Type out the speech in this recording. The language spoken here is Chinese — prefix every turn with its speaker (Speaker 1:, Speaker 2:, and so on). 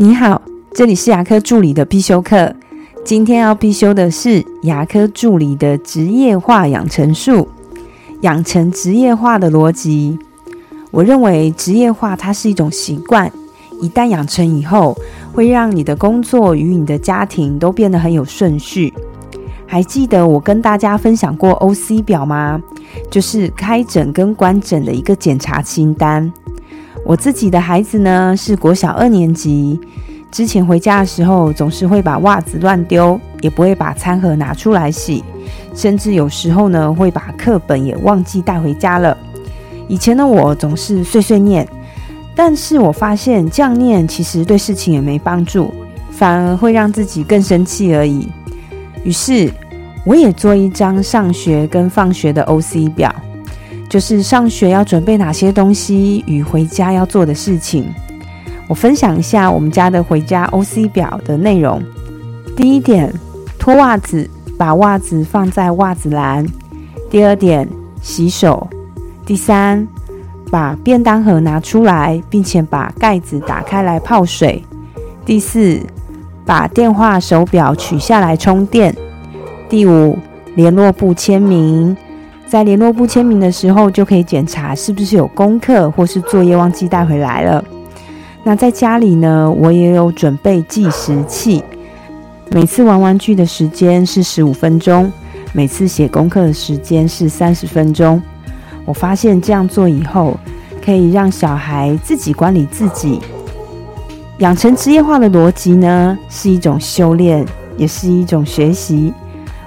Speaker 1: 你好，这里是牙科助理的必修课。今天要必修的是牙科助理的职业化养成术，养成职业化的逻辑。我认为职业化它是一种习惯，一旦养成以后，会让你的工作与你的家庭都变得很有顺序。还记得我跟大家分享过 OC 表吗？就是开诊跟关诊的一个检查清单。我自己的孩子呢是国小二年级，之前回家的时候总是会把袜子乱丢，也不会把餐盒拿出来洗，甚至有时候呢会把课本也忘记带回家了。以前的我总是碎碎念，但是我发现这样念其实对事情也没帮助，反而会让自己更生气而已。于是我也做一张上学跟放学的 OC 表。就是上学要准备哪些东西与回家要做的事情，我分享一下我们家的回家 OC 表的内容。第一点，脱袜子，把袜子放在袜子篮。第二点，洗手。第三，把便当盒拿出来，并且把盖子打开来泡水。第四，把电话手表取下来充电。第五，联络簿签名。在联络部签名的时候，就可以检查是不是有功课或是作业忘记带回来了。那在家里呢，我也有准备计时器，每次玩玩具的时间是十五分钟，每次写功课的时间是三十分钟。我发现这样做以后，可以让小孩自己管理自己，养成职业化的逻辑呢，是一种修炼，也是一种学习。